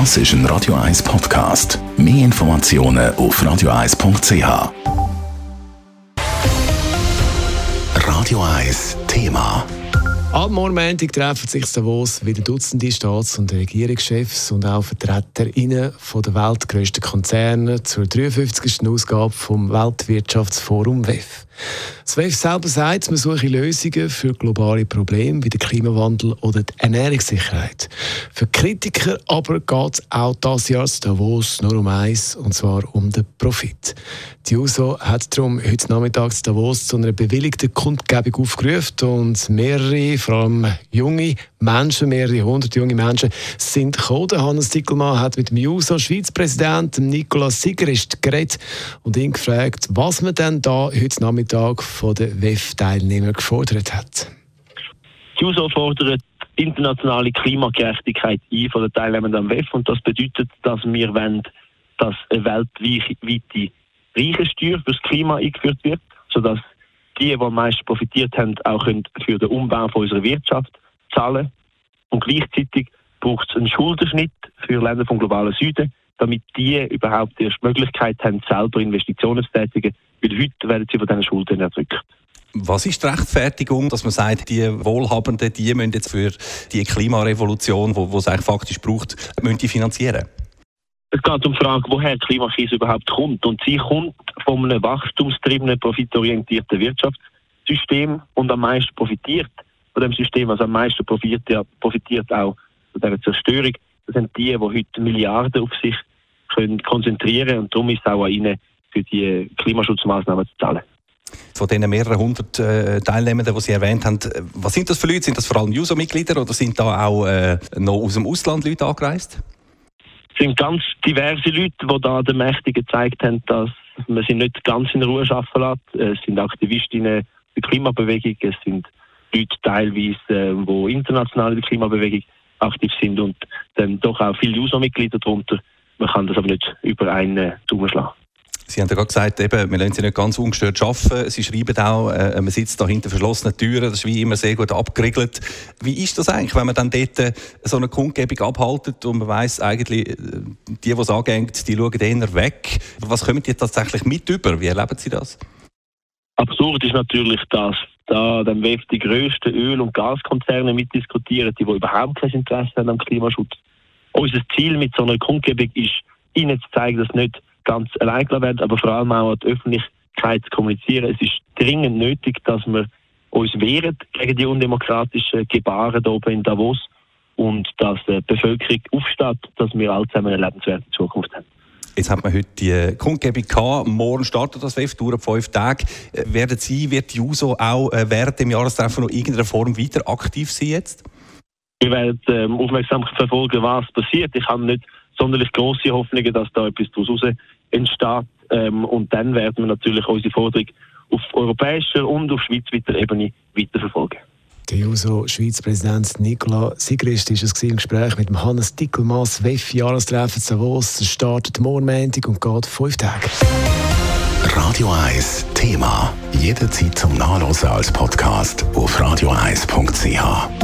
Das ist ein Radio 1 Podcast. Mehr Informationen auf radio1.ch. Radio 1 Thema. Am Montag treffen sich Davos wieder Dutzende Staats- und Regierungschefs und auch VertreterInnen von der weltgrößten Konzerne zur 53. Ausgabe vom Weltwirtschaftsforum WEF. WEF selber sagt, man suche Lösungen für globale Probleme wie den Klimawandel oder die Ernährungssicherheit. Für Kritiker aber geht es auch das Jahr Davos nur um eins, und zwar um den Profit. Die USO hat darum heute Nachmittag Davos zu einer bewilligten Kundgebung aufgerufen und mehrere, vor allem junge Menschen, mehrere hundert junge Menschen, sind gekommen. Hannes Dickelmann hat mit dem JUSO Schweizpräsidenten Nicolas Sigerist geredet und ihn gefragt, was man denn da heute Nachmittag von den WEF-Teilnehmern gefordert hat. Die JUSO fordert internationale Klimagerechtigkeit ein von den Teilnehmern am WEF und das bedeutet, dass wir wollen, dass eine weltweite Reichensteuer fürs Klima eingeführt wird, sodass die, die am meisten profitiert haben, auch für den Umbau von unserer Wirtschaft zahlen. Und gleichzeitig braucht es einen Schuldenschnitt für Länder vom globalen Süden, damit die überhaupt erst die Möglichkeit haben, selber Investitionen zu tätigen, weil heute werden sie von diesen Schulden erdrückt. Was ist die Rechtfertigung, dass man sagt, die Wohlhabenden, die müssen jetzt für die Klimarevolution, die es eigentlich faktisch braucht, müssen die finanzieren? Es geht um die Frage, woher die Klimakrise überhaupt kommt. Und sie kommt von einem wachstumstriebenen, profitorientierten Wirtschaftssystem und am meisten profitiert von dem System, also am meisten profitiert, profitiert auch von dieser Zerstörung. Das sind die, die heute Milliarden auf sich können konzentrieren und darum ist es auch an ihnen, für die Klimaschutzmaßnahmen zu zahlen. Von diesen mehreren hundert äh, Teilnehmern, die Sie erwähnt haben, was sind das für Leute? Sind das vor allem Juso-Mitglieder oder sind da auch äh, noch aus dem Ausland Leute angereist? Es sind ganz diverse Leute, die da den Mächtigen gezeigt haben, dass man sie nicht ganz in Ruhe arbeiten lässt. Es sind Aktivistinnen der Klimabewegung, es sind Leute teilweise, äh, die international in der Klimabewegung aktiv sind und dann doch auch viele Juso-Mitglieder darunter. Man kann das aber nicht über einen Daumen schlagen. Sie haben ja gerade gesagt, eben, wir lassen Sie nicht ganz ungestört arbeiten. Sie schreiben auch, äh, man sitzt da hinter verschlossenen Türen, das ist wie immer sehr gut abgeriegelt. Wie ist das eigentlich, wenn man dann dort äh, so eine Kundgebung abhaltet und man weiss eigentlich, äh, die, die es angeht, die schauen eher weg. Was kommen die tatsächlich mit über? Wie erleben Sie das? Absurd ist natürlich, dass da dann WEF die grössten Öl- und Gaskonzerne mitdiskutieren, die, überhaupt kein Interesse haben am Klimaschutz. Unser Ziel mit so einer Kundgebung ist, ihnen zu zeigen, dass nicht ganz allein werden, aber vor allem auch an die Öffentlichkeit zu kommunizieren. Es ist dringend nötig, dass wir uns wehren gegen die undemokratischen Gebaren hier oben in Davos und dass die Bevölkerung aufsteht, dass wir alle zusammen eine lebenswerte Zukunft haben. Jetzt hat man heute die Kundgebung gehabt. Morgen startet das WEF, dauert fünf Tage. Werden Sie, wird die JUSO auch äh, während dem Jahrestreffen noch in irgendeiner Form weiter aktiv sein jetzt? Wir werden ähm, aufmerksam verfolgen, was passiert. Ich habe nicht sonderlich große Hoffnungen, dass da etwas daraus entsteht. Ähm, und dann werden wir natürlich unsere Forderung auf europäischer und auf schweizweiter Ebene weiterverfolgen. Der JUSO-Schweizpräsident Nicola Sigrist war es im Gespräch mit Hannes Dickelmass, WEF-Jahrestreffen Davos. Startet morgen und geht fünf Tage. Radio 1 Thema. Jederzeit zum Nachlesen als Podcast auf radio1.ch.